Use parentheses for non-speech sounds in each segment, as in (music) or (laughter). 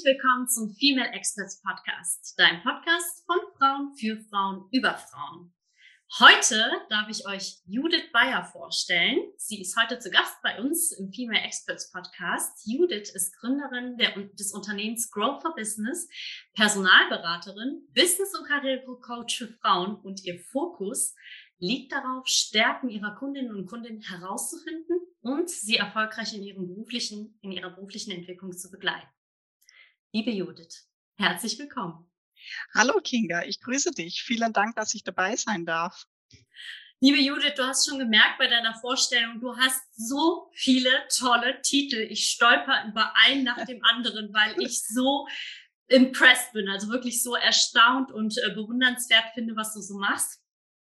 Herzlich willkommen zum Female Experts Podcast, dein Podcast von Frauen für Frauen über Frauen. Heute darf ich euch Judith Bayer vorstellen. Sie ist heute zu Gast bei uns im Female Experts Podcast. Judith ist Gründerin der, des Unternehmens Grow for Business, Personalberaterin, Business- und Karrierecoach für Frauen und ihr Fokus liegt darauf, Stärken ihrer Kundinnen und Kunden herauszufinden und sie erfolgreich in, ihrem beruflichen, in ihrer beruflichen Entwicklung zu begleiten. Liebe Judith, herzlich willkommen. Hallo Kinga, ich grüße dich. Vielen Dank, dass ich dabei sein darf. Liebe Judith, du hast schon gemerkt bei deiner Vorstellung, du hast so viele tolle Titel. Ich stolper über einen nach dem anderen, weil ich (laughs) so impressed bin, also wirklich so erstaunt und äh, bewundernswert finde, was du so machst.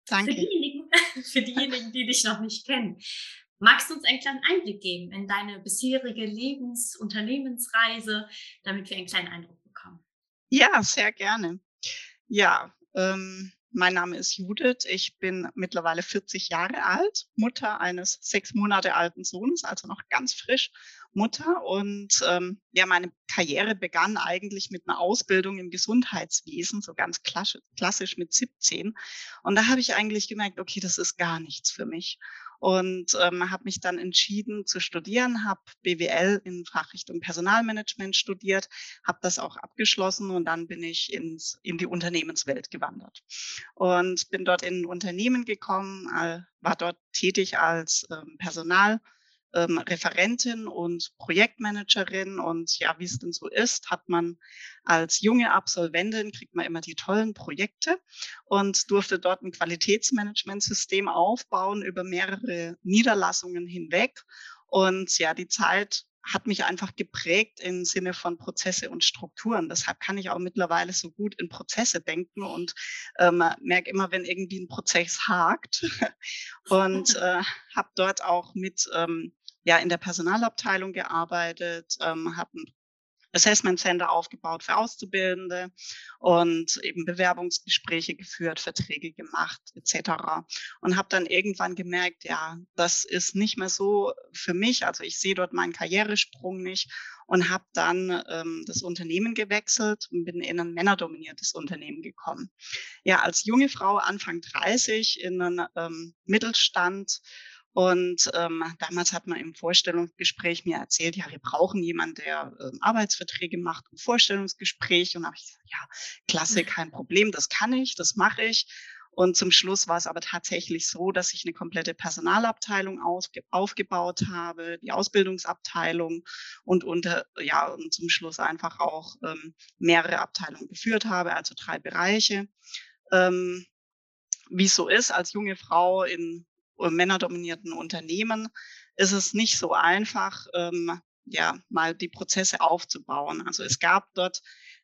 Danke. Für diejenigen, (laughs) für diejenigen, die dich noch nicht kennen. Magst du uns einen kleinen Einblick geben in deine bisherige Lebens-, Unternehmensreise, damit wir einen kleinen Eindruck bekommen? Ja, sehr gerne. Ja, ähm, mein Name ist Judith. Ich bin mittlerweile 40 Jahre alt, Mutter eines sechs Monate alten Sohnes, also noch ganz frisch Mutter. Und ähm, ja, meine Karriere begann eigentlich mit einer Ausbildung im Gesundheitswesen, so ganz klassisch, klassisch mit 17. Und da habe ich eigentlich gemerkt, okay, das ist gar nichts für mich und ähm, habe mich dann entschieden zu studieren, habe BWL in Fachrichtung Personalmanagement studiert, habe das auch abgeschlossen und dann bin ich ins, in die Unternehmenswelt gewandert und bin dort in ein Unternehmen gekommen, war dort tätig als ähm, Personal ähm, Referentin und Projektmanagerin. Und ja, wie es denn so ist, hat man als junge Absolventin, kriegt man immer die tollen Projekte und durfte dort ein Qualitätsmanagementsystem aufbauen über mehrere Niederlassungen hinweg. Und ja, die Zeit hat mich einfach geprägt im Sinne von Prozesse und Strukturen. Deshalb kann ich auch mittlerweile so gut in Prozesse denken und ähm, merke immer, wenn irgendwie ein Prozess hakt. (laughs) und äh, habe dort auch mit ähm, ja in der Personalabteilung gearbeitet, ähm, habe ein Assessment Center aufgebaut für Auszubildende und eben Bewerbungsgespräche geführt, Verträge gemacht etc. Und habe dann irgendwann gemerkt, ja, das ist nicht mehr so für mich. Also ich sehe dort meinen Karrieresprung nicht und habe dann ähm, das Unternehmen gewechselt und bin in ein männerdominiertes Unternehmen gekommen. Ja, als junge Frau Anfang 30 in einen ähm, Mittelstand und ähm, damals hat man im Vorstellungsgespräch mir erzählt, ja, wir brauchen jemanden, der ähm, Arbeitsverträge macht und Vorstellungsgespräch. Und habe ich gesagt, ja, klasse, (laughs) kein Problem, das kann ich, das mache ich. Und zum Schluss war es aber tatsächlich so, dass ich eine komplette Personalabteilung aufge aufgebaut habe, die Ausbildungsabteilung und unter, ja, und zum Schluss einfach auch ähm, mehrere Abteilungen geführt habe, also drei Bereiche. Ähm, wie es so ist, als junge Frau in männerdominierten Unternehmen ist es nicht so einfach, ähm, ja, mal die Prozesse aufzubauen. Also es gab dort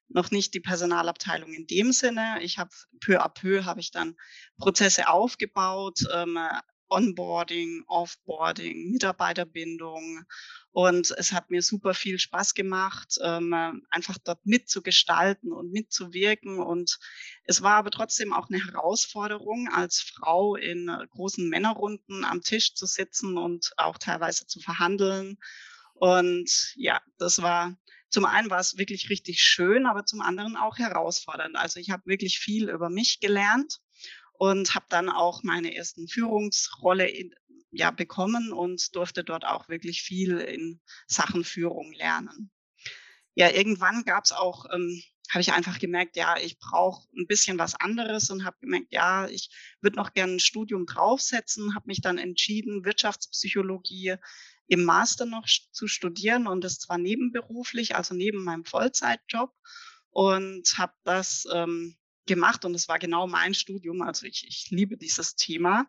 noch nicht die Personalabteilung in dem Sinne. Ich habe peu à peu habe ich dann Prozesse aufgebaut, ähm, Onboarding, Offboarding, Mitarbeiterbindung. Und es hat mir super viel Spaß gemacht, ähm, einfach dort mitzugestalten und mitzuwirken. Und es war aber trotzdem auch eine Herausforderung, als Frau in großen Männerrunden am Tisch zu sitzen und auch teilweise zu verhandeln. Und ja, das war zum einen war es wirklich richtig schön, aber zum anderen auch herausfordernd. Also ich habe wirklich viel über mich gelernt und habe dann auch meine ersten Führungsrolle in, ja, bekommen und durfte dort auch wirklich viel in Sachen Führung lernen. Ja, irgendwann gab es auch, ähm, habe ich einfach gemerkt, ja, ich brauche ein bisschen was anderes und habe gemerkt, ja, ich würde noch gerne ein Studium draufsetzen, habe mich dann entschieden, Wirtschaftspsychologie im Master noch zu studieren und das zwar nebenberuflich, also neben meinem Vollzeitjob und habe das ähm, gemacht und es war genau mein Studium. Also ich, ich liebe dieses Thema.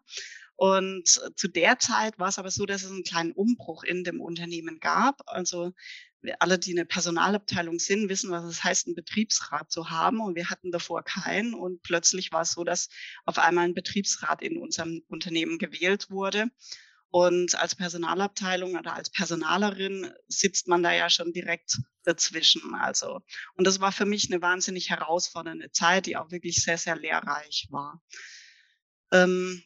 Und zu der Zeit war es aber so, dass es einen kleinen Umbruch in dem Unternehmen gab. Also alle, die eine Personalabteilung sind, wissen, was es heißt, einen Betriebsrat zu haben. Und wir hatten davor keinen. Und plötzlich war es so, dass auf einmal ein Betriebsrat in unserem Unternehmen gewählt wurde. Und als Personalabteilung oder als Personalerin sitzt man da ja schon direkt dazwischen. Also, und das war für mich eine wahnsinnig herausfordernde Zeit, die auch wirklich sehr, sehr lehrreich war. Ähm,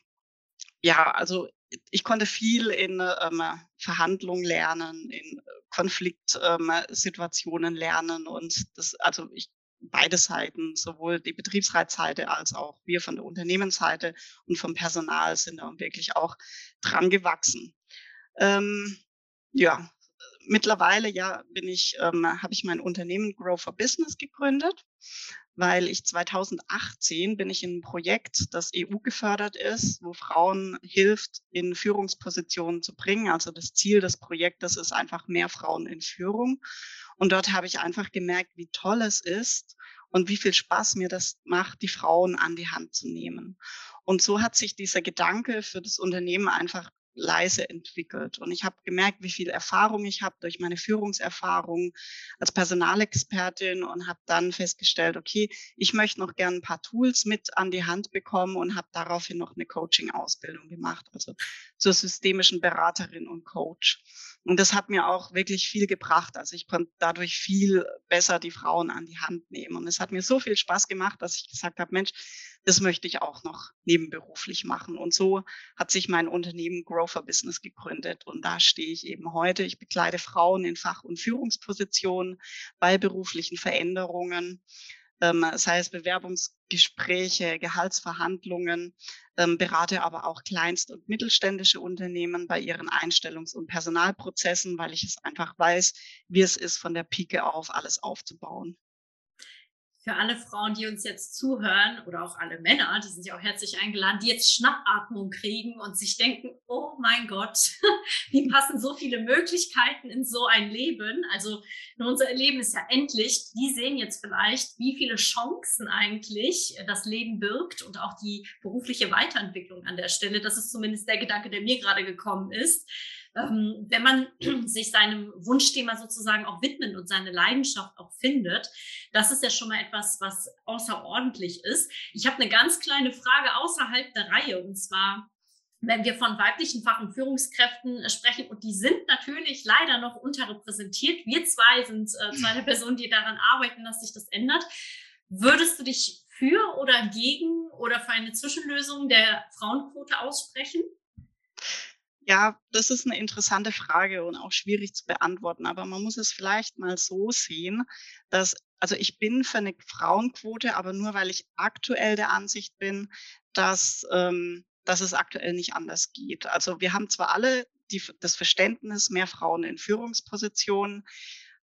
ja, also ich konnte viel in ähm, Verhandlungen lernen, in Konfliktsituationen lernen und das, also ich beide Seiten, sowohl die Betriebsratsseite als auch wir von der Unternehmensseite und vom Personal sind da wirklich auch dran gewachsen. Ähm, ja, mittlerweile ja bin ich, ähm, habe ich mein Unternehmen Grow for Business gegründet, weil ich 2018 bin ich in ein Projekt, das EU gefördert ist, wo Frauen hilft, in Führungspositionen zu bringen. Also das Ziel des Projektes ist einfach mehr Frauen in Führung. Und dort habe ich einfach gemerkt, wie toll es ist und wie viel Spaß mir das macht, die Frauen an die Hand zu nehmen. Und so hat sich dieser Gedanke für das Unternehmen einfach leise entwickelt. Und ich habe gemerkt, wie viel Erfahrung ich habe durch meine Führungserfahrung als Personalexpertin und habe dann festgestellt, okay, ich möchte noch gern ein paar Tools mit an die Hand bekommen und habe daraufhin noch eine Coaching-Ausbildung gemacht, also zur systemischen Beraterin und Coach. Und das hat mir auch wirklich viel gebracht. Also ich konnte dadurch viel besser die Frauen an die Hand nehmen. Und es hat mir so viel Spaß gemacht, dass ich gesagt habe, Mensch, das möchte ich auch noch nebenberuflich machen. Und so hat sich mein Unternehmen Grower Business gegründet. Und da stehe ich eben heute. Ich begleite Frauen in Fach- und Führungspositionen bei beruflichen Veränderungen, ähm, sei es Bewerbungsgespräche, Gehaltsverhandlungen, ähm, berate aber auch kleinst- und mittelständische Unternehmen bei ihren Einstellungs- und Personalprozessen, weil ich es einfach weiß, wie es ist, von der Pike auf alles aufzubauen für alle Frauen, die uns jetzt zuhören oder auch alle Männer, die sind ja auch herzlich eingeladen, die jetzt Schnappatmung kriegen und sich denken, oh mein Gott, (laughs) wie passen so viele Möglichkeiten in so ein Leben? Also unser Leben ist ja endlich. Die sehen jetzt vielleicht, wie viele Chancen eigentlich das Leben birgt und auch die berufliche Weiterentwicklung an der Stelle. Das ist zumindest der Gedanke, der mir gerade gekommen ist ähm, wenn man (clears throat) sich seinem Wunschthema sozusagen auch widmet und seine Leidenschaft auch findet, das ist ja schon mal etwas, was außerordentlich ist. Ich habe eine ganz kleine Frage außerhalb der Reihe und zwar, wenn wir von weiblichen Fach- und Führungskräften sprechen, und die sind natürlich leider noch unterrepräsentiert, wir zwei sind äh, (laughs) zwei der Personen, die daran arbeiten, dass sich das ändert. Würdest du dich für oder gegen oder für eine Zwischenlösung der Frauenquote aussprechen? Ja, das ist eine interessante Frage und auch schwierig zu beantworten. Aber man muss es vielleicht mal so sehen, dass, also ich bin für eine Frauenquote, aber nur weil ich aktuell der Ansicht bin, dass, ähm, dass es aktuell nicht anders geht. Also wir haben zwar alle die, das Verständnis, mehr Frauen in Führungspositionen,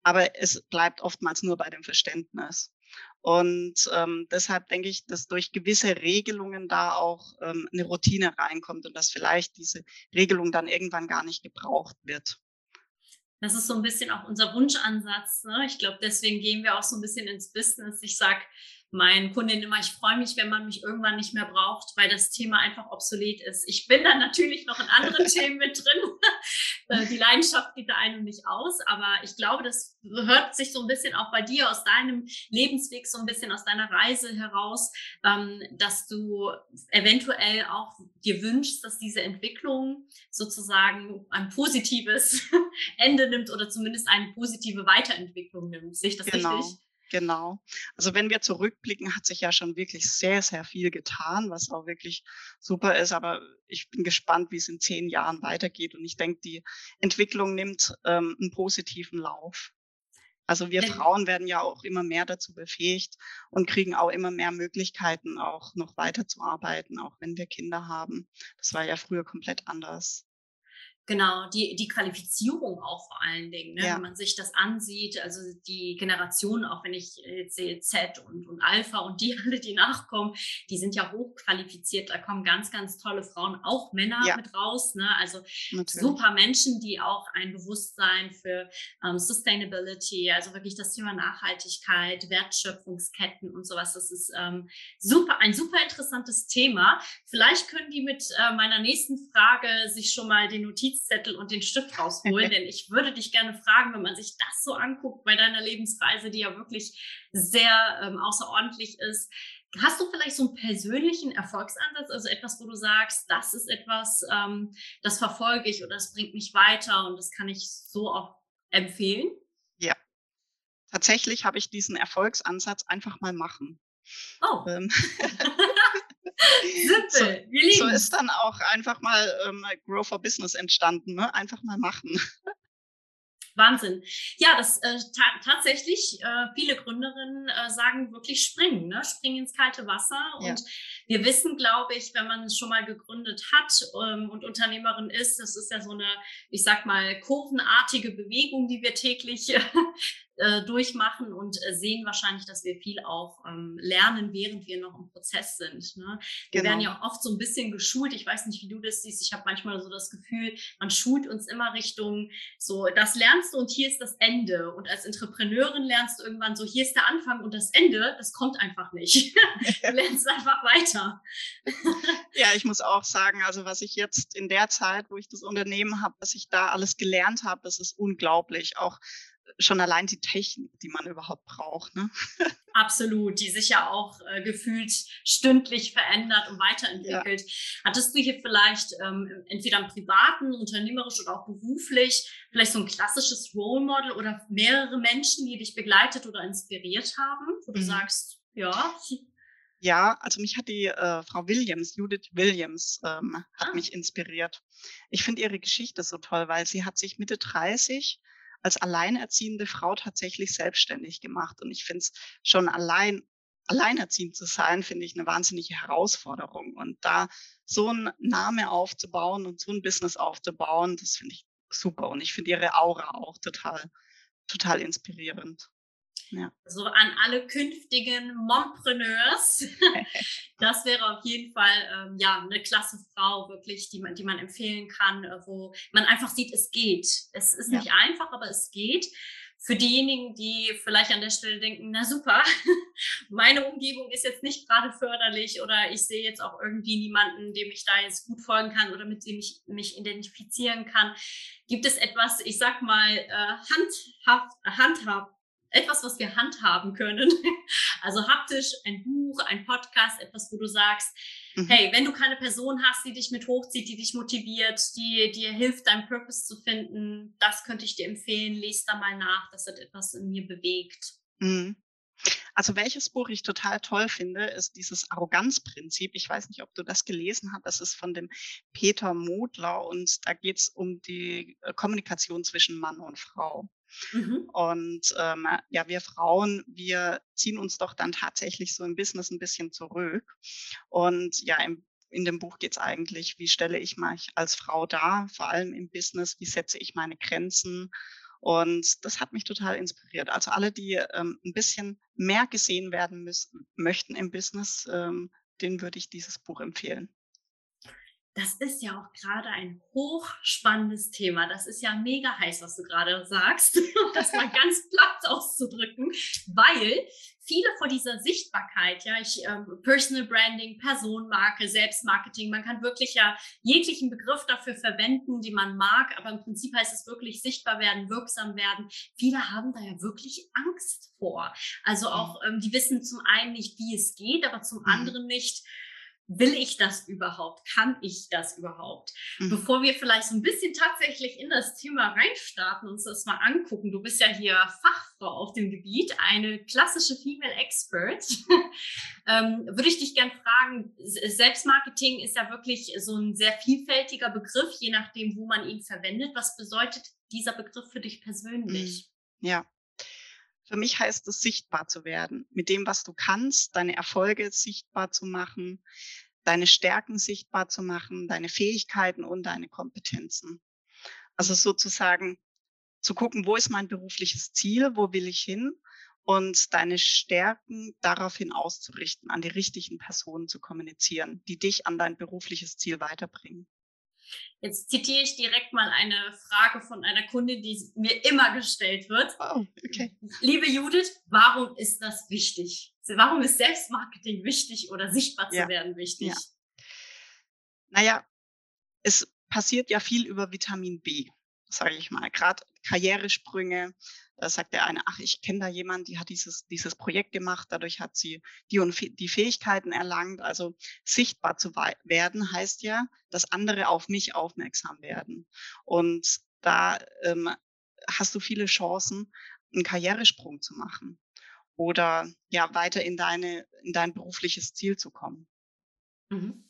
aber es bleibt oftmals nur bei dem Verständnis. Und ähm, deshalb denke ich, dass durch gewisse Regelungen da auch ähm, eine Routine reinkommt und dass vielleicht diese Regelung dann irgendwann gar nicht gebraucht wird. Das ist so ein bisschen auch unser Wunschansatz. Ne? Ich glaube, deswegen gehen wir auch so ein bisschen ins Business. Ich sage, meinen Kundinnen immer, ich freue mich, wenn man mich irgendwann nicht mehr braucht, weil das Thema einfach obsolet ist. Ich bin dann natürlich noch in anderen (laughs) Themen mit drin. (laughs) Äh, die Leidenschaft geht da ein und nicht aus, aber ich glaube, das hört sich so ein bisschen auch bei dir aus deinem Lebensweg, so ein bisschen aus deiner Reise heraus, ähm, dass du eventuell auch dir wünschst, dass diese Entwicklung sozusagen ein positives (laughs) Ende nimmt oder zumindest eine positive Weiterentwicklung nimmt. Sehe ich das genau. richtig? Genau. Also wenn wir zurückblicken, hat sich ja schon wirklich sehr, sehr viel getan, was auch wirklich super ist. Aber ich bin gespannt, wie es in zehn Jahren weitergeht. Und ich denke, die Entwicklung nimmt ähm, einen positiven Lauf. Also wir Frauen werden ja auch immer mehr dazu befähigt und kriegen auch immer mehr Möglichkeiten, auch noch weiterzuarbeiten, auch wenn wir Kinder haben. Das war ja früher komplett anders. Genau, die, die Qualifizierung auch vor allen Dingen, ne? Ja. wenn man sich das ansieht, also die Generation, auch wenn ich jetzt sehe Z und, und Alpha und die (laughs) alle, die nachkommen, die sind ja hochqualifiziert, da kommen ganz, ganz tolle Frauen, auch Männer ja. mit raus, ne? also Natürlich. super Menschen, die auch ein Bewusstsein für ähm, Sustainability, also wirklich das Thema Nachhaltigkeit, Wertschöpfungsketten und sowas, das ist ähm, super, ein super interessantes Thema. Vielleicht können die mit äh, meiner nächsten Frage sich schon mal den Notiz Notizzettel und den Stift rausholen, (laughs) denn ich würde dich gerne fragen, wenn man sich das so anguckt bei deiner Lebensreise, die ja wirklich sehr ähm, außerordentlich ist. Hast du vielleicht so einen persönlichen Erfolgsansatz, also etwas, wo du sagst, das ist etwas, ähm, das verfolge ich oder das bringt mich weiter und das kann ich so auch empfehlen? Ja, tatsächlich habe ich diesen Erfolgsansatz einfach mal machen. Oh. Ähm, (laughs) Simpel, so, So ist dann auch einfach mal ähm, Grow for Business entstanden, ne? Einfach mal machen. Wahnsinn. Ja, das äh, ta tatsächlich, äh, viele Gründerinnen äh, sagen wirklich springen, ne? springen ins kalte Wasser. Ja. Und wir wissen, glaube ich, wenn man es schon mal gegründet hat ähm, und Unternehmerin ist, das ist ja so eine, ich sag mal, kurvenartige Bewegung, die wir täglich äh, durchmachen und äh, sehen wahrscheinlich, dass wir viel auch ähm, lernen, während wir noch im Prozess sind. Ne? Wir genau. werden ja oft so ein bisschen geschult. Ich weiß nicht, wie du das siehst. Ich habe manchmal so das Gefühl, man schult uns immer Richtung so, das lernst du und hier ist das Ende. Und als Entrepreneurin lernst du irgendwann so, hier ist der Anfang und das Ende, das kommt einfach nicht. (laughs) du lernst einfach weiter. ja, ich muss auch sagen, also was ich jetzt in der Zeit, wo ich das Unternehmen habe, was ich da alles gelernt habe, das ist unglaublich. Auch schon allein die Technik, die man überhaupt braucht. Ne? (laughs) Absolut, die sich ja auch äh, gefühlt stündlich verändert und weiterentwickelt. Ja. Hattest du hier vielleicht ähm, entweder im privaten, unternehmerisch oder auch beruflich vielleicht so ein klassisches Role Model oder mehrere Menschen, die dich begleitet oder inspiriert haben, wo du mhm. sagst, ja. Ja, also mich hat die äh, Frau Williams, Judith Williams, ähm, hat ah. mich inspiriert. Ich finde ihre Geschichte so toll, weil sie hat sich Mitte 30 als alleinerziehende Frau tatsächlich selbstständig gemacht. Und ich finde es schon allein, alleinerziehend zu sein, finde ich eine wahnsinnige Herausforderung. Und da so ein Name aufzubauen und so ein Business aufzubauen, das finde ich super. Und ich finde ihre Aura auch total, total inspirierend. Ja. So an alle künftigen Mompreneurs. (laughs) das wäre auf jeden Fall ähm, ja eine klasse Frau, wirklich, die man, die man empfehlen kann, äh, wo man einfach sieht, es geht. Es ist ja. nicht einfach, aber es geht. Für diejenigen, die vielleicht an der Stelle denken, na super, (laughs) meine Umgebung ist jetzt nicht gerade förderlich oder ich sehe jetzt auch irgendwie niemanden, dem ich da jetzt gut folgen kann oder mit dem ich mich identifizieren kann. Gibt es etwas, ich sag mal, äh, handhaft, handhabt, etwas, was wir handhaben können. (laughs) Also haptisch, ein Buch, ein Podcast, etwas, wo du sagst, mhm. hey, wenn du keine Person hast, die dich mit hochzieht, die dich motiviert, die dir hilft, deinen Purpose zu finden, das könnte ich dir empfehlen. Lies da mal nach, das hat etwas in mir bewegt. Mhm. Also welches Buch ich total toll finde, ist dieses Arroganzprinzip. Ich weiß nicht, ob du das gelesen hast. Das ist von dem Peter Modler und da geht es um die äh, Kommunikation zwischen Mann und Frau. Mhm. Und ähm, ja, wir Frauen, wir ziehen uns doch dann tatsächlich so im Business ein bisschen zurück. Und ja, im in dem Buch geht es eigentlich, wie stelle ich mich als Frau dar, vor allem im Business, wie setze ich meine Grenzen und das hat mich total inspiriert. Also alle, die ähm, ein bisschen mehr gesehen werden müssen, möchten im Business, ähm, denen würde ich dieses Buch empfehlen. Das ist ja auch gerade ein hochspannendes Thema. Das ist ja mega heiß, was du gerade sagst, (laughs) um das mal (laughs) ganz platt auszudrücken, weil viele vor dieser Sichtbarkeit, ja, ich ähm, Personal Branding, Personenmarke, Selbstmarketing, man kann wirklich ja jeglichen Begriff dafür verwenden, die man mag, aber im Prinzip heißt es wirklich sichtbar werden, wirksam werden. Viele haben da ja wirklich Angst vor. Also auch, ähm, die wissen zum einen nicht, wie es geht, aber zum mhm. anderen nicht, will ich das überhaupt? Kann ich das überhaupt? Mhm. Bevor wir vielleicht so ein bisschen tatsächlich in das Thema reinstarten und uns das mal angucken, du bist ja hier Fachfrau auf dem Gebiet, eine klassische Female Expert, (laughs) ähm, würde ich dich gern fragen, Selbstmarketing ist ja wirklich so ein sehr vielfältiger Begriff, je nachdem, wo man ihn verwendet. Was bedeutet dieser Begriff für dich persönlich? Mhm. Ja, für mich heißt es, sichtbar zu werden, mit dem, was du kannst, deine Erfolge sichtbar zu machen, deine Stärken sichtbar zu machen, deine Fähigkeiten und deine Kompetenzen. Also sozusagen zu gucken, wo ist mein berufliches Ziel, wo will ich hin und deine Stärken daraufhin auszurichten, an die richtigen Personen zu kommunizieren, die dich an dein berufliches Ziel weiterbringen. Jetzt zitiere ich direkt mal eine Frage von einer Kundin, die mir immer gestellt wird. Oh, okay. Liebe Judith, warum ist das wichtig? Warum ist Selbstmarketing wichtig oder sichtbar zu ja. werden wichtig? Ja. Naja, es passiert ja viel über Vitamin B, sage ich mal. Gerade Karrieresprünge, da sagt der eine, ach, ich kenne da jemanden, die hat dieses, dieses Projekt gemacht, dadurch hat sie die und die Fähigkeiten erlangt. Also sichtbar zu werden heißt ja, dass andere auf mich aufmerksam werden. Und da ähm, hast du viele Chancen, einen Karrieresprung zu machen oder ja weiter in deine in dein berufliches Ziel zu kommen. Mhm.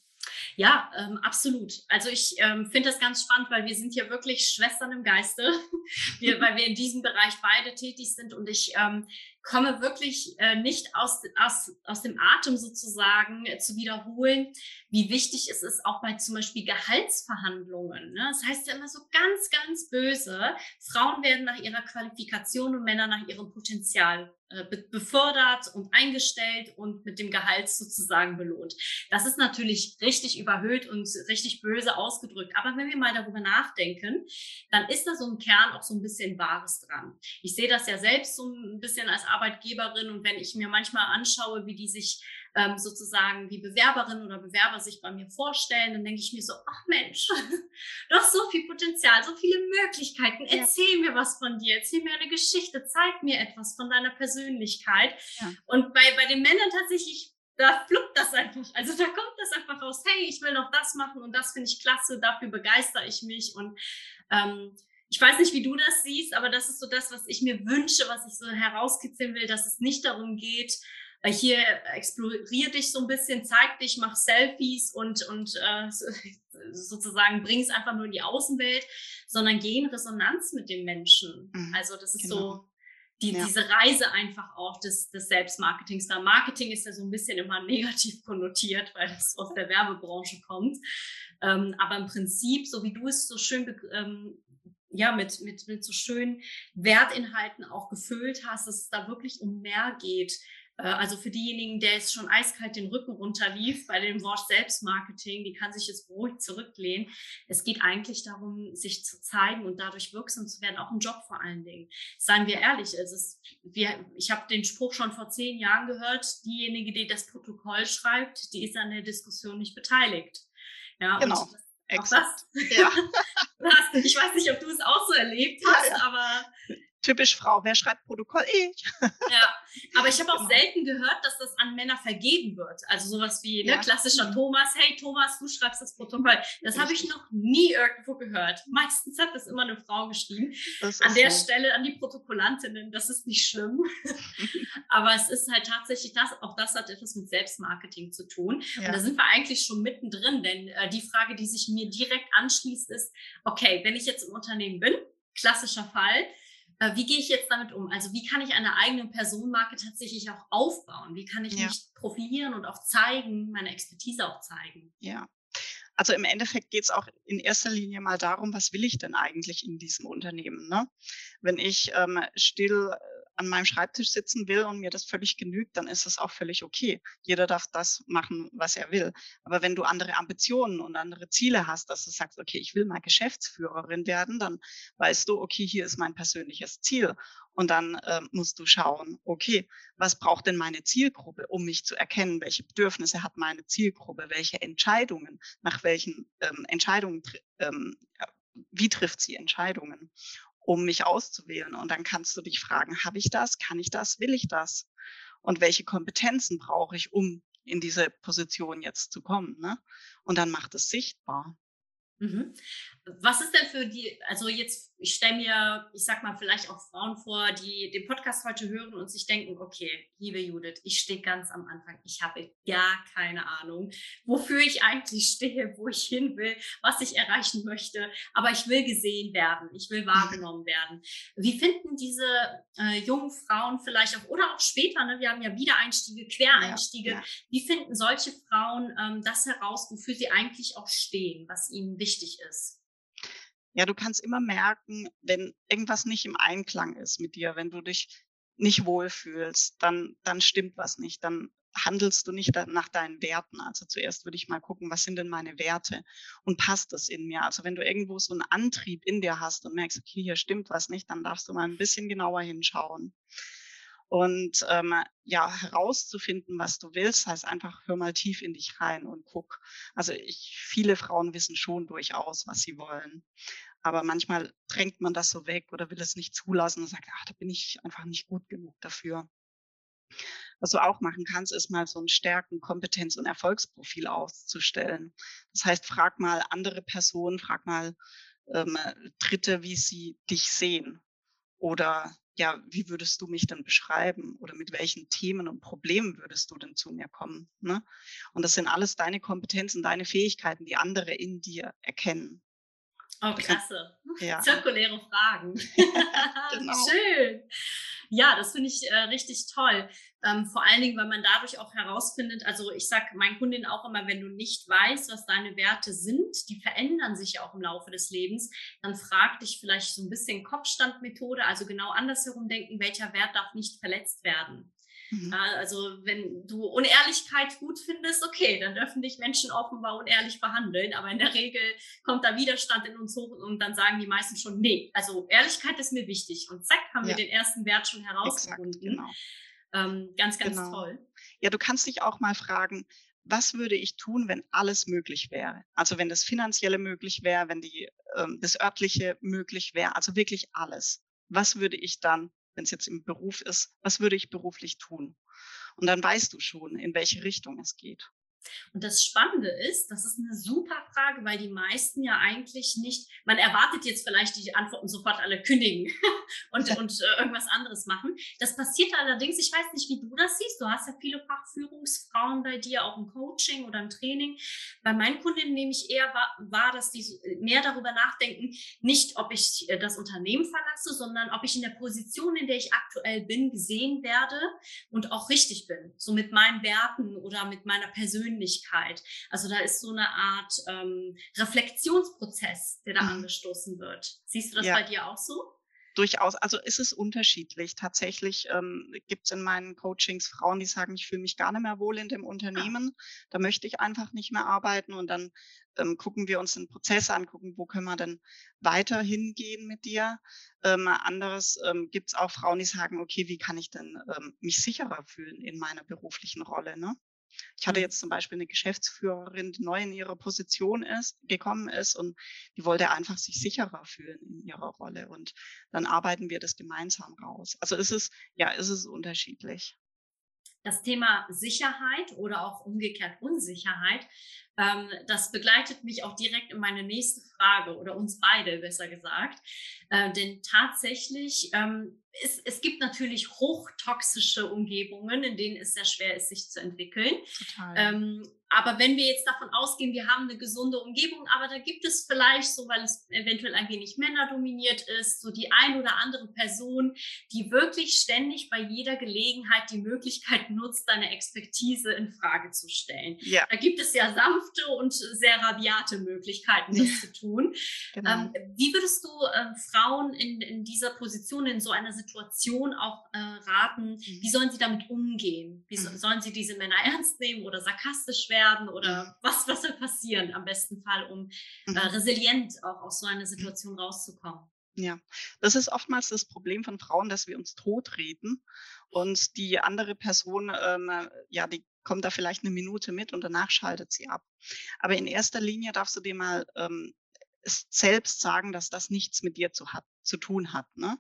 Ja, ähm, absolut. Also ich ähm, finde das ganz spannend, weil wir sind hier wirklich Schwestern im Geiste, (laughs) wir, weil wir in diesem Bereich beide tätig sind und ich ähm, komme wirklich äh, nicht aus, aus, aus dem Atem sozusagen äh, zu wiederholen, wie wichtig es ist, auch bei zum Beispiel Gehaltsverhandlungen. Ne? Das heißt ja immer so ganz, ganz böse, Frauen werden nach ihrer Qualifikation und Männer nach ihrem Potenzial äh, befördert und eingestellt und mit dem Gehalt sozusagen belohnt. Das ist natürlich richtig überhöht und richtig böse ausgedrückt. Aber wenn wir mal darüber nachdenken, dann ist da so im Kern auch so ein bisschen Wahres dran. Ich sehe das ja selbst so ein bisschen als Arbeitgeberin und wenn ich mir manchmal anschaue, wie die sich ähm, sozusagen wie Bewerberinnen oder Bewerber sich bei mir vorstellen, dann denke ich mir so, ach Mensch, (laughs) doch so viel Potenzial, so viele Möglichkeiten. Erzähl ja. mir was von dir, erzähl mir eine Geschichte, zeig mir etwas von deiner Persönlichkeit. Ja. Und bei, bei den Männern tatsächlich da fluppt das einfach. Also da kommt das einfach raus, hey, ich will noch das machen und das finde ich klasse, dafür begeistere ich mich. Und ähm, ich weiß nicht, wie du das siehst, aber das ist so das, was ich mir wünsche, was ich so herauskitzeln will, dass es nicht darum geht, äh, hier explorier dich so ein bisschen, zeig dich, mach Selfies und, und äh, (laughs) sozusagen bring es einfach nur in die Außenwelt, sondern geh in Resonanz mit den Menschen. Mhm, also das ist genau. so die, ja. diese Reise einfach auch des, des Selbstmarketings. Da Marketing ist ja so ein bisschen immer (laughs) negativ konnotiert, weil es aus der Werbebranche kommt. Ähm, aber im Prinzip, so wie du es so schön ähm, ja, mit, mit, mit so schönen Wertinhalten auch gefüllt hast, dass es da wirklich um mehr geht. Äh, also für diejenigen, der jetzt schon eiskalt den Rücken runterlief bei dem Wort Selbstmarketing, die kann sich jetzt ruhig zurücklehnen. Es geht eigentlich darum, sich zu zeigen und dadurch wirksam zu werden, auch im Job vor allen Dingen. Seien wir ehrlich, es ist, wir, ich habe den Spruch schon vor zehn Jahren gehört, diejenige, die das Protokoll schreibt, die ist an der Diskussion nicht beteiligt. Ja, genau. Und Exakt. Auch das? Ja. (laughs) ich weiß nicht, ob du es auch so erlebt hast, ja, ja. aber typisch Frau, wer schreibt Protokoll? Ich. Ja, aber ich habe auch genau. selten gehört, dass das an Männer vergeben wird. Also sowas wie ne, klassischer mhm. Thomas, hey Thomas, du schreibst das Protokoll. Das habe ich noch nie irgendwo gehört. Meistens hat das immer eine Frau geschrieben. An der so. Stelle an die Protokollantinnen, das ist nicht schlimm. (laughs) aber es ist halt tatsächlich das, auch das hat etwas mit Selbstmarketing zu tun. Ja. Und da sind wir eigentlich schon mittendrin, denn äh, die Frage, die sich mir direkt anschließt, ist, okay, wenn ich jetzt im Unternehmen bin, klassischer Fall, wie gehe ich jetzt damit um? Also wie kann ich eine eigene Personenmarke tatsächlich auch aufbauen? Wie kann ich ja. mich profilieren und auch zeigen, meine Expertise auch zeigen? Ja. Also im Endeffekt geht es auch in erster Linie mal darum, was will ich denn eigentlich in diesem Unternehmen? Ne? Wenn ich ähm, still an meinem Schreibtisch sitzen will und mir das völlig genügt, dann ist das auch völlig okay. Jeder darf das machen, was er will. Aber wenn du andere Ambitionen und andere Ziele hast, dass du sagst, okay, ich will mal Geschäftsführerin werden, dann weißt du, okay, hier ist mein persönliches Ziel. Und dann äh, musst du schauen, okay, was braucht denn meine Zielgruppe, um mich zu erkennen, welche Bedürfnisse hat meine Zielgruppe, welche Entscheidungen, nach welchen ähm, Entscheidungen, ähm, wie trifft sie Entscheidungen? Um mich auszuwählen. Und dann kannst du dich fragen, habe ich das? Kann ich das? Will ich das? Und welche Kompetenzen brauche ich, um in diese Position jetzt zu kommen? Ne? Und dann macht es sichtbar. Mhm. Was ist denn für die, also jetzt, ich stelle mir, ich sag mal, vielleicht auch Frauen vor, die den Podcast heute hören und sich denken, okay, liebe Judith, ich stehe ganz am Anfang, ich habe gar keine Ahnung, wofür ich eigentlich stehe, wo ich hin will, was ich erreichen möchte, aber ich will gesehen werden, ich will wahrgenommen werden. Wie finden diese äh, jungen Frauen vielleicht auch, oder auch später, ne, wir haben ja Wiedereinstiege, Quereinstiege, ja, ja. wie finden solche Frauen ähm, das heraus, wofür sie eigentlich auch stehen, was ihnen wichtig wichtig ist? Ja, du kannst immer merken, wenn irgendwas nicht im Einklang ist mit dir, wenn du dich nicht wohlfühlst, dann, dann stimmt was nicht, dann handelst du nicht nach deinen Werten. Also zuerst würde ich mal gucken, was sind denn meine Werte und passt das in mir? Also wenn du irgendwo so einen Antrieb in dir hast und merkst, okay, hier stimmt was nicht, dann darfst du mal ein bisschen genauer hinschauen. Und ähm, ja, herauszufinden, was du willst, heißt einfach, hör mal tief in dich rein und guck. Also ich, viele Frauen wissen schon durchaus, was sie wollen. Aber manchmal drängt man das so weg oder will es nicht zulassen und sagt, ach, da bin ich einfach nicht gut genug dafür. Was du auch machen kannst, ist mal so ein Stärken-, Kompetenz- und Erfolgsprofil auszustellen. Das heißt, frag mal andere Personen, frag mal ähm, Dritte, wie sie dich sehen. Oder ja, wie würdest du mich denn beschreiben oder mit welchen Themen und Problemen würdest du denn zu mir kommen? Ne? Und das sind alles deine Kompetenzen, deine Fähigkeiten, die andere in dir erkennen. Oh, klasse. Ja. Zirkuläre Fragen. (laughs) genau. Schön. Ja, das finde ich äh, richtig toll. Ähm, vor allen Dingen, weil man dadurch auch herausfindet, also ich sage meinen Kundinnen auch immer, wenn du nicht weißt, was deine Werte sind, die verändern sich ja auch im Laufe des Lebens, dann frag dich vielleicht so ein bisschen Kopfstandmethode, also genau andersherum denken, welcher Wert darf nicht verletzt werden. Mhm. Also wenn du Unehrlichkeit gut findest, okay, dann dürfen dich Menschen offenbar unehrlich behandeln, aber in der Regel kommt da Widerstand in uns hoch und dann sagen die meisten schon, nee, also Ehrlichkeit ist mir wichtig und zack, haben ja. wir den ersten Wert schon herausgefunden. Genau. Ähm, ganz, ganz genau. toll. Ja, du kannst dich auch mal fragen, was würde ich tun, wenn alles möglich wäre? Also wenn das Finanzielle möglich wäre, wenn die, ähm, das Örtliche möglich wäre, also wirklich alles. Was würde ich dann wenn es jetzt im Beruf ist, was würde ich beruflich tun? Und dann weißt du schon, in welche Richtung es geht. Und das Spannende ist, das ist eine super Frage, weil die meisten ja eigentlich nicht, man erwartet jetzt vielleicht die Antworten sofort alle kündigen (laughs) und, und äh, irgendwas anderes machen. Das passiert allerdings, ich weiß nicht, wie du das siehst. Du hast ja viele Fachführungsfrauen bei dir, auch im Coaching oder im Training. Bei meinen Kundinnen nehme ich eher wahr, dass die mehr darüber nachdenken, nicht ob ich äh, das Unternehmen verlasse, sondern ob ich in der Position, in der ich aktuell bin, gesehen werde und auch richtig bin. So mit meinen Werten oder mit meiner Persönlichkeit Persönlichkeit. Also da ist so eine Art ähm, Reflexionsprozess, der da mhm. angestoßen wird. Siehst du das ja. bei dir auch so? durchaus, also ist es unterschiedlich. Tatsächlich ähm, gibt es in meinen Coachings Frauen, die sagen, ich fühle mich gar nicht mehr wohl in dem Unternehmen, da möchte ich einfach nicht mehr arbeiten und dann ähm, gucken wir uns den Prozess an, gucken, wo können wir denn weiter hingehen mit dir. Ähm, anderes ähm, gibt es auch Frauen, die sagen, okay, wie kann ich denn ähm, mich sicherer fühlen in meiner beruflichen Rolle? Ne? Ich hatte mhm. jetzt zum Beispiel eine Geschäftsführerin, die neu in ihrer Position ist, gekommen ist und die wollte einfach sich sicherer fühlen in ihrer Rolle. Und dann arbeiten wir das gemeinsam raus. Also ist es, ja, ist es unterschiedlich. Das Thema Sicherheit oder auch umgekehrt Unsicherheit, ähm, das begleitet mich auch direkt in meine nächste Frage oder uns beide besser gesagt. Äh, denn tatsächlich ähm, es, es gibt natürlich hochtoxische Umgebungen, in denen es sehr schwer ist, sich zu entwickeln. Ähm, aber wenn wir jetzt davon ausgehen, wir haben eine gesunde Umgebung, aber da gibt es vielleicht so, weil es eventuell ein wenig männerdominiert ist, so die ein oder andere Person, die wirklich ständig bei jeder Gelegenheit die Möglichkeit nutzt, deine Expertise in Frage zu stellen. Ja. Da gibt es ja sanfte und sehr rabiate Möglichkeiten, das zu tun. Genau. Ähm, wie würdest du äh, Frauen in, in dieser Position, in so einer Situation auch äh, raten, mhm. wie sollen sie damit umgehen? Wie so, mhm. sollen sie diese Männer (laughs) ernst nehmen oder sarkastisch werden oder mhm. was, was soll passieren am besten Fall, um äh, mhm. äh, resilient auch aus so einer Situation rauszukommen? Ja, das ist oftmals das Problem von Frauen, dass wir uns totreden und die andere Person, ähm, ja, die kommt da vielleicht eine Minute mit und danach schaltet sie ab. Aber in erster Linie darfst du dir mal ähm, selbst sagen, dass das nichts mit dir zu, hat, zu tun hat. Ne?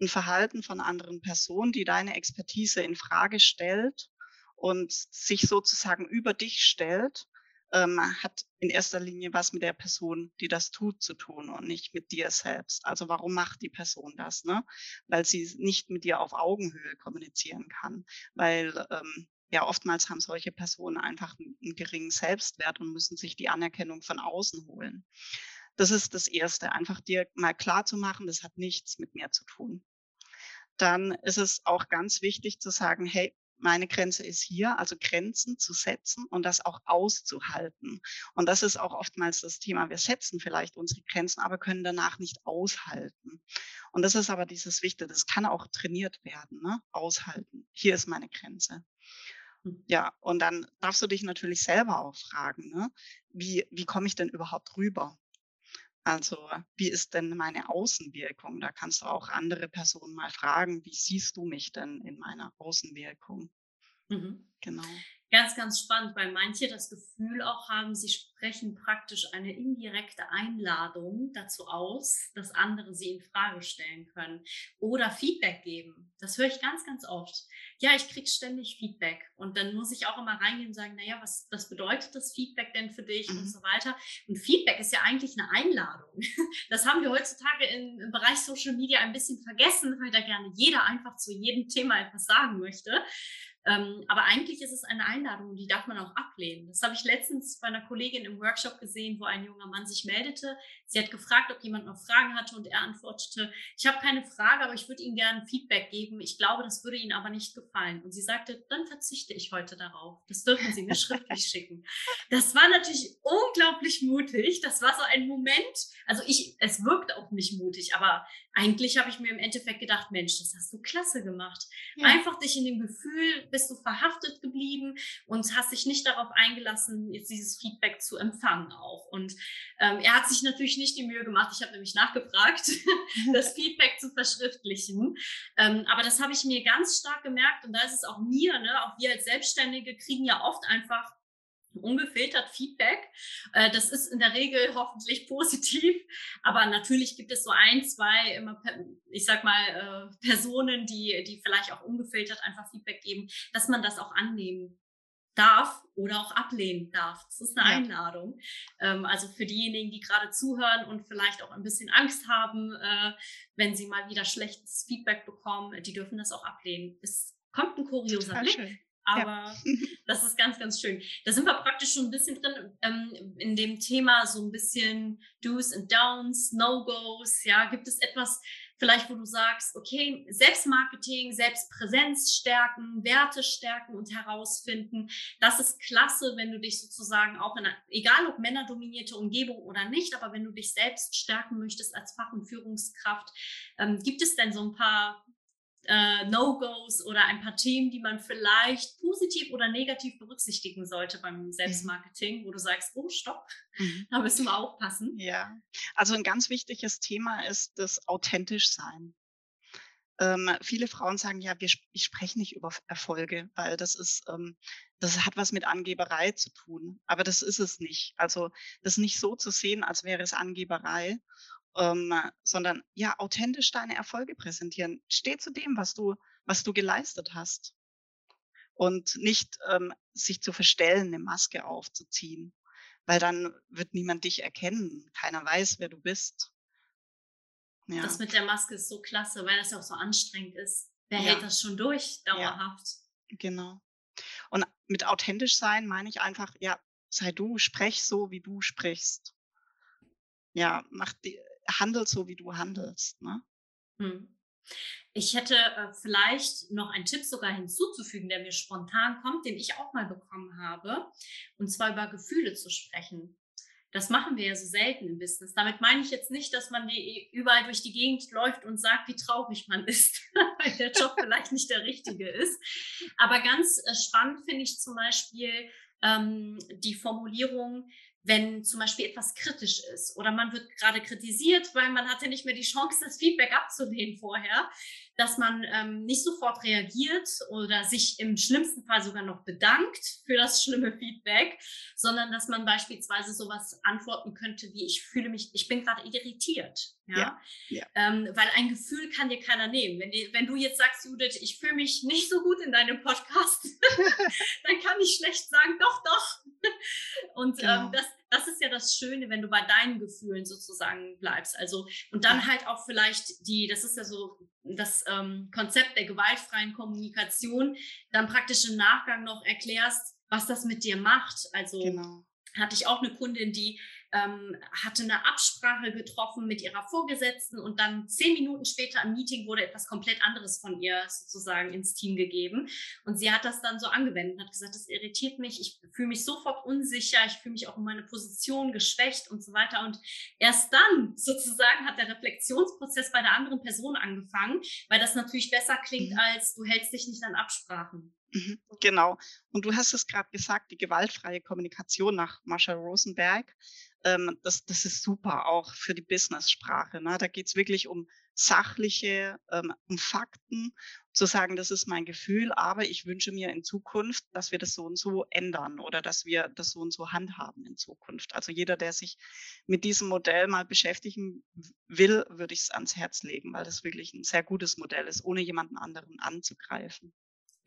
Ein Verhalten von anderen Personen, die deine Expertise in Frage stellt und sich sozusagen über dich stellt, ähm, hat in erster Linie was mit der Person, die das tut, zu tun und nicht mit dir selbst. Also warum macht die Person das? Ne? Weil sie nicht mit dir auf Augenhöhe kommunizieren kann. Weil ähm, ja, oftmals haben solche Personen einfach einen geringen Selbstwert und müssen sich die Anerkennung von außen holen. Das ist das Erste, einfach dir mal klar zu machen, das hat nichts mit mir zu tun. Dann ist es auch ganz wichtig zu sagen, hey, meine Grenze ist hier, also Grenzen zu setzen und das auch auszuhalten. Und das ist auch oftmals das Thema. Wir setzen vielleicht unsere Grenzen, aber können danach nicht aushalten. Und das ist aber dieses Wichtige, das kann auch trainiert werden, ne? aushalten. Hier ist meine Grenze. Hm. Ja, und dann darfst du dich natürlich selber auch fragen, ne? wie, wie komme ich denn überhaupt rüber? Also, wie ist denn meine Außenwirkung? Da kannst du auch andere Personen mal fragen, wie siehst du mich denn in meiner Außenwirkung? Mhm. Genau. Ganz, ganz spannend, weil manche das Gefühl auch haben, sie sprechen praktisch eine indirekte Einladung dazu aus, dass andere sie in Frage stellen können oder Feedback geben. Das höre ich ganz, ganz oft. Ja, ich kriege ständig Feedback und dann muss ich auch immer reingehen und sagen, naja, was, was bedeutet das Feedback denn für dich mhm. und so weiter. Und Feedback ist ja eigentlich eine Einladung. (laughs) Das haben wir heutzutage im, im Bereich Social Media ein bisschen vergessen, weil da gerne jeder einfach zu jedem Thema etwas sagen möchte. Ähm, aber eigentlich ist es eine Einladung, die darf man auch ablehnen. Das habe ich letztens bei einer Kollegin im Workshop gesehen, wo ein junger Mann sich meldete. Sie hat gefragt, ob jemand noch Fragen hatte und er antwortete, ich habe keine Frage, aber ich würde Ihnen gerne Feedback geben. Ich glaube, das würde Ihnen aber nicht gefallen. Und sie sagte, dann verzichte ich heute darauf. Das dürfen Sie mir (laughs) schriftlich schicken. Das war natürlich unglaublich mutig. Das war so ein Moment, also ich, es wirkt auch nicht mutig, aber eigentlich habe ich mir im Endeffekt gedacht, Mensch, das hast du klasse gemacht. Ja. Einfach dich in dem Gefühl bist du verhaftet geblieben und hast dich nicht darauf eingelassen, jetzt dieses Feedback zu empfangen auch. Und ähm, er hat sich natürlich nicht die Mühe gemacht, ich habe nämlich nachgefragt, (laughs) das Feedback zu verschriftlichen. Ähm, aber das habe ich mir ganz stark gemerkt und da ist es auch mir, ne, auch wir als Selbstständige kriegen ja oft einfach ungefiltert Feedback. Äh, das ist in der Regel hoffentlich positiv, aber natürlich gibt es so ein, zwei, immer, ich sag mal, äh, Personen, die, die vielleicht auch ungefiltert einfach Feedback geben, dass man das auch annehmen darf oder auch ablehnen darf. Das ist eine ja. Einladung. Ähm, also für diejenigen, die gerade zuhören und vielleicht auch ein bisschen Angst haben, äh, wenn sie mal wieder schlechtes Feedback bekommen, die dürfen das auch ablehnen. Es kommt ein kurioser Total Blick. Schön aber ja. das ist ganz, ganz schön. Da sind wir praktisch schon ein bisschen drin ähm, in dem Thema, so ein bisschen Do's and Don'ts, No-Gos. Ja, gibt es etwas vielleicht, wo du sagst, okay, Selbstmarketing, Selbstpräsenz stärken, Werte stärken und herausfinden. Das ist klasse, wenn du dich sozusagen auch in einer, egal ob männerdominierte Umgebung oder nicht, aber wenn du dich selbst stärken möchtest als Fach- und Führungskraft, ähm, gibt es denn so ein paar äh, No-Gos oder ein paar Themen, die man vielleicht positiv oder negativ berücksichtigen sollte beim mhm. Selbstmarketing, wo du sagst, oh, stopp, mhm. (laughs) da müssen wir aufpassen. Ja, also ein ganz wichtiges Thema ist das authentisch sein. Ähm, viele Frauen sagen, ja, wir, ich spreche nicht über Erfolge, weil das ist, ähm, das hat was mit Angeberei zu tun. Aber das ist es nicht. Also das nicht so zu sehen, als wäre es Angeberei ähm, sondern ja, authentisch deine Erfolge präsentieren. Steh zu dem, was du, was du geleistet hast. Und nicht ähm, sich zu verstellen, eine Maske aufzuziehen, weil dann wird niemand dich erkennen. Keiner weiß, wer du bist. Ja. Das mit der Maske ist so klasse, weil das ja auch so anstrengend ist. Wer ja. hält das schon durch, dauerhaft? Ja. Genau. Und mit authentisch sein meine ich einfach, ja, sei du, sprech so, wie du sprichst. Ja, mach die, handel so, wie du handelst. Ne? Hm. Ich hätte äh, vielleicht noch einen Tipp sogar hinzuzufügen, der mir spontan kommt, den ich auch mal bekommen habe, und zwar über Gefühle zu sprechen. Das machen wir ja so selten im Business. Damit meine ich jetzt nicht, dass man die überall durch die Gegend läuft und sagt, wie traurig man (laughs) ist, weil der Job vielleicht nicht der richtige ist. Aber ganz äh, spannend finde ich zum Beispiel ähm, die Formulierung, wenn zum Beispiel etwas kritisch ist oder man wird gerade kritisiert, weil man hatte nicht mehr die Chance, (laughs) das Feedback abzulehnen vorher, dass man ähm, nicht sofort reagiert oder sich im schlimmsten Fall sogar noch bedankt für das schlimme Feedback, sondern dass man beispielsweise sowas antworten könnte wie ich fühle mich, ich bin gerade irritiert, ja, ja, ja. Ähm, weil ein Gefühl kann dir keiner nehmen. Wenn, die, wenn du jetzt sagst, Judith, ich fühle mich nicht so gut in deinem Podcast, (laughs) dann kann ich schlecht sagen, doch, doch. Und ähm, genau. ähm, das, das ist ja das Schöne, wenn du bei deinen Gefühlen sozusagen bleibst. Also und dann halt auch vielleicht die, das ist ja so das ähm, Konzept der gewaltfreien Kommunikation, dann praktisch im Nachgang noch erklärst, was das mit dir macht. Also genau. hatte ich auch eine Kundin, die ähm, hatte eine Absprache getroffen mit ihrer Vorgesetzten und dann zehn Minuten später im Meeting wurde etwas komplett anderes von ihr sozusagen ins Team gegeben. Und sie hat das dann so angewendet und hat gesagt, das irritiert mich, ich fühle mich sofort unsicher, ich fühle mich auch in meiner Position geschwächt und so weiter. Und erst dann sozusagen hat der Reflexionsprozess bei der anderen Person angefangen, weil das natürlich besser klingt, mhm. als du hältst dich nicht an Absprachen. Mhm, (laughs) genau. Und du hast es gerade gesagt, die gewaltfreie Kommunikation nach Marsha Rosenberg. Ähm, das, das ist super auch für die Business-Sprache. Ne? Da geht es wirklich um sachliche, ähm, um Fakten, zu sagen, das ist mein Gefühl, aber ich wünsche mir in Zukunft, dass wir das so und so ändern oder dass wir das so und so handhaben in Zukunft. Also jeder, der sich mit diesem Modell mal beschäftigen will, würde ich es ans Herz legen, weil das wirklich ein sehr gutes Modell ist, ohne jemanden anderen anzugreifen.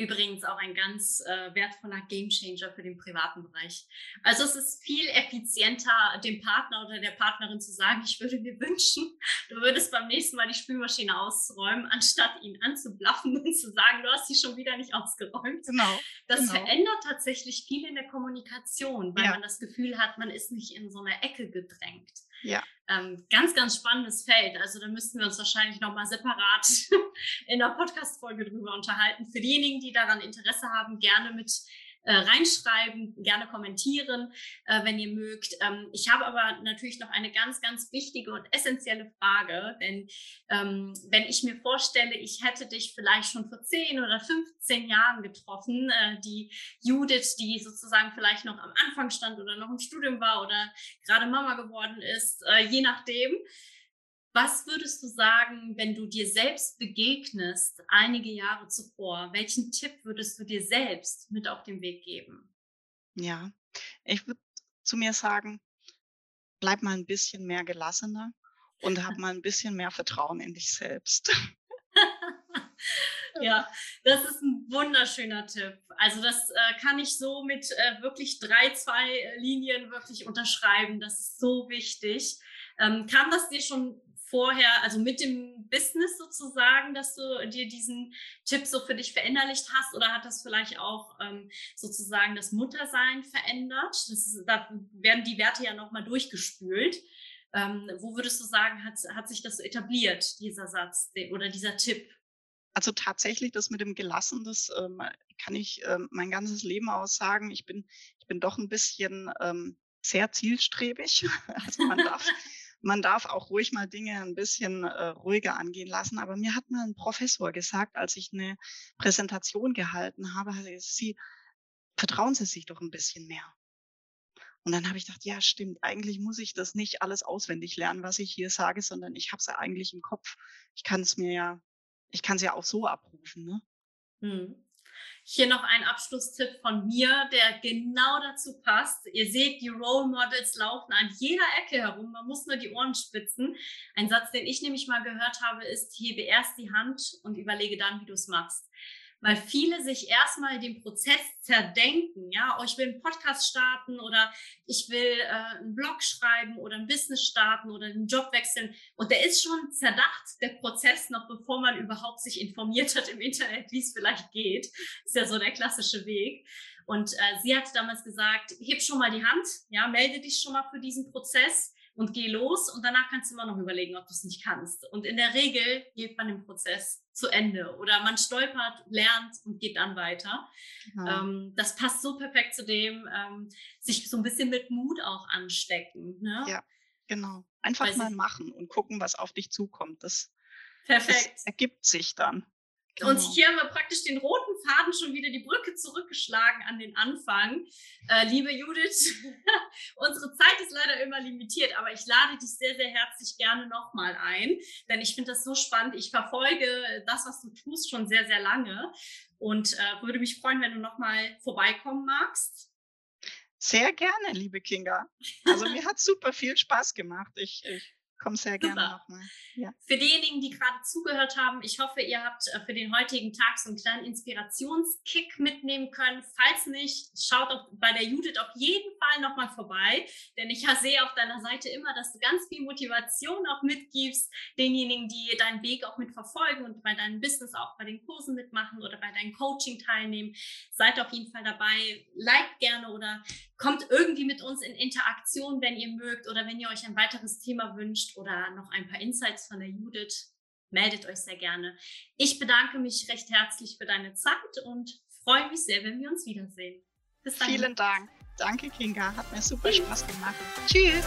Übrigens auch ein ganz äh, wertvoller Gamechanger für den privaten Bereich. Also es ist viel effizienter, dem Partner oder der Partnerin zu sagen, ich würde mir wünschen, du würdest beim nächsten Mal die Spülmaschine ausräumen, anstatt ihn anzublaffen und zu sagen, du hast sie schon wieder nicht ausgeräumt. Genau. Das genau. verändert tatsächlich viel in der Kommunikation, weil ja. man das Gefühl hat, man ist nicht in so eine Ecke gedrängt. Ja. Ähm, ganz, ganz spannendes Feld. Also da müssten wir uns wahrscheinlich nochmal separat (laughs) in der Podcast-Folge drüber unterhalten. Für diejenigen, die daran Interesse haben, gerne mit äh, reinschreiben, gerne kommentieren, äh, wenn ihr mögt. Ähm, ich habe aber natürlich noch eine ganz, ganz wichtige und essentielle Frage, denn ähm, wenn ich mir vorstelle, ich hätte dich vielleicht schon vor 10 oder 15 Jahren getroffen, äh, die Judith, die sozusagen vielleicht noch am Anfang stand oder noch im Studium war oder gerade Mama geworden ist, äh, je nachdem, was würdest du sagen, wenn du dir selbst begegnest, einige Jahre zuvor? Welchen Tipp würdest du dir selbst mit auf den Weg geben? Ja, ich würde zu mir sagen, bleib mal ein bisschen mehr gelassener und hab mal ein bisschen mehr Vertrauen in dich selbst. (laughs) ja, das ist ein wunderschöner Tipp. Also das äh, kann ich so mit äh, wirklich drei, zwei Linien wirklich unterschreiben. Das ist so wichtig. Ähm, kam das dir schon vorher, also mit dem Business sozusagen, dass du dir diesen Tipp so für dich verinnerlicht hast oder hat das vielleicht auch ähm, sozusagen das Muttersein verändert? Das, da werden die Werte ja nochmal durchgespült. Ähm, wo würdest du sagen, hat, hat sich das so etabliert, dieser Satz oder dieser Tipp? Also tatsächlich, das mit dem Gelassen, das ähm, kann ich ähm, mein ganzes Leben aus sagen. Ich bin, ich bin doch ein bisschen ähm, sehr zielstrebig. (laughs) Also man darf, (laughs) man darf auch ruhig mal Dinge ein bisschen äh, ruhiger angehen lassen. Aber mir hat mal ein Professor gesagt, als ich eine Präsentation gehalten habe, Sie, vertrauen Sie sich doch ein bisschen mehr. Und dann habe ich gedacht, ja, stimmt, eigentlich muss ich das nicht alles auswendig lernen, was ich hier sage, sondern ich habe es ja eigentlich im Kopf. Ich kann es mir ja, ich kann es ja auch so abrufen. Ne? Hm. Hier noch ein Abschlusstipp von mir, der genau dazu passt. Ihr seht, die Role Models laufen an jeder Ecke herum. Man muss nur die Ohren spitzen. Ein Satz, den ich nämlich mal gehört habe, ist, hebe erst die Hand und überlege dann, wie du es machst weil viele sich erstmal den Prozess zerdenken. Ja, oh, ich will einen Podcast starten oder ich will äh, einen Blog schreiben oder ein Business starten oder einen Job wechseln. Und der ist schon zerdacht, der Prozess, noch bevor man überhaupt sich informiert hat im Internet, wie es vielleicht geht. Ist ja so der klassische Weg. Und äh, sie hat damals gesagt, heb schon mal die Hand, ja, melde dich schon mal für diesen Prozess und geh los und danach kannst du immer noch überlegen, ob du es nicht kannst. Und in der Regel geht man den Prozess zu Ende oder man stolpert, lernt und geht dann weiter. Genau. Ähm, das passt so perfekt zu dem, ähm, sich so ein bisschen mit Mut auch anstecken. Ne? Ja, genau. Einfach Weil mal machen und gucken, was auf dich zukommt. Das, Perfekt. Das ergibt sich dann. Genau. Und hier haben wir praktisch den roten Faden schon wieder die Brücke zurückgeschlagen an den Anfang. Äh, liebe Judith, (laughs) unsere Zeit ist leider immer limitiert, aber ich lade dich sehr, sehr herzlich gerne nochmal ein, denn ich finde das so spannend. Ich verfolge das, was du tust, schon sehr, sehr lange und äh, würde mich freuen, wenn du nochmal vorbeikommen magst. Sehr gerne, liebe Kinga. Also mir hat super viel Spaß gemacht. Ich, ich Komm sehr gerne nochmal. Ja. Für diejenigen, die gerade zugehört haben, ich hoffe, ihr habt äh, für den heutigen Tag so einen kleinen Inspirationskick mitnehmen können. Falls nicht, schaut auch bei der Judith auf jeden Fall nochmal vorbei, denn ich sehe auf deiner Seite immer, dass du ganz viel Motivation auch mitgibst, denjenigen, die deinen Weg auch mitverfolgen und bei deinem Business auch bei den Kursen mitmachen oder bei deinem Coaching teilnehmen. Seid auf jeden Fall dabei. Liked gerne oder kommt irgendwie mit uns in Interaktion, wenn ihr mögt oder wenn ihr euch ein weiteres Thema wünscht oder noch ein paar Insights von der Judith, meldet euch sehr gerne. Ich bedanke mich recht herzlich für deine Zeit und freue mich sehr, wenn wir uns wiedersehen. Bis dann. Vielen Dank. Danke, Kinga. Hat mir super Spaß gemacht. Tschüss.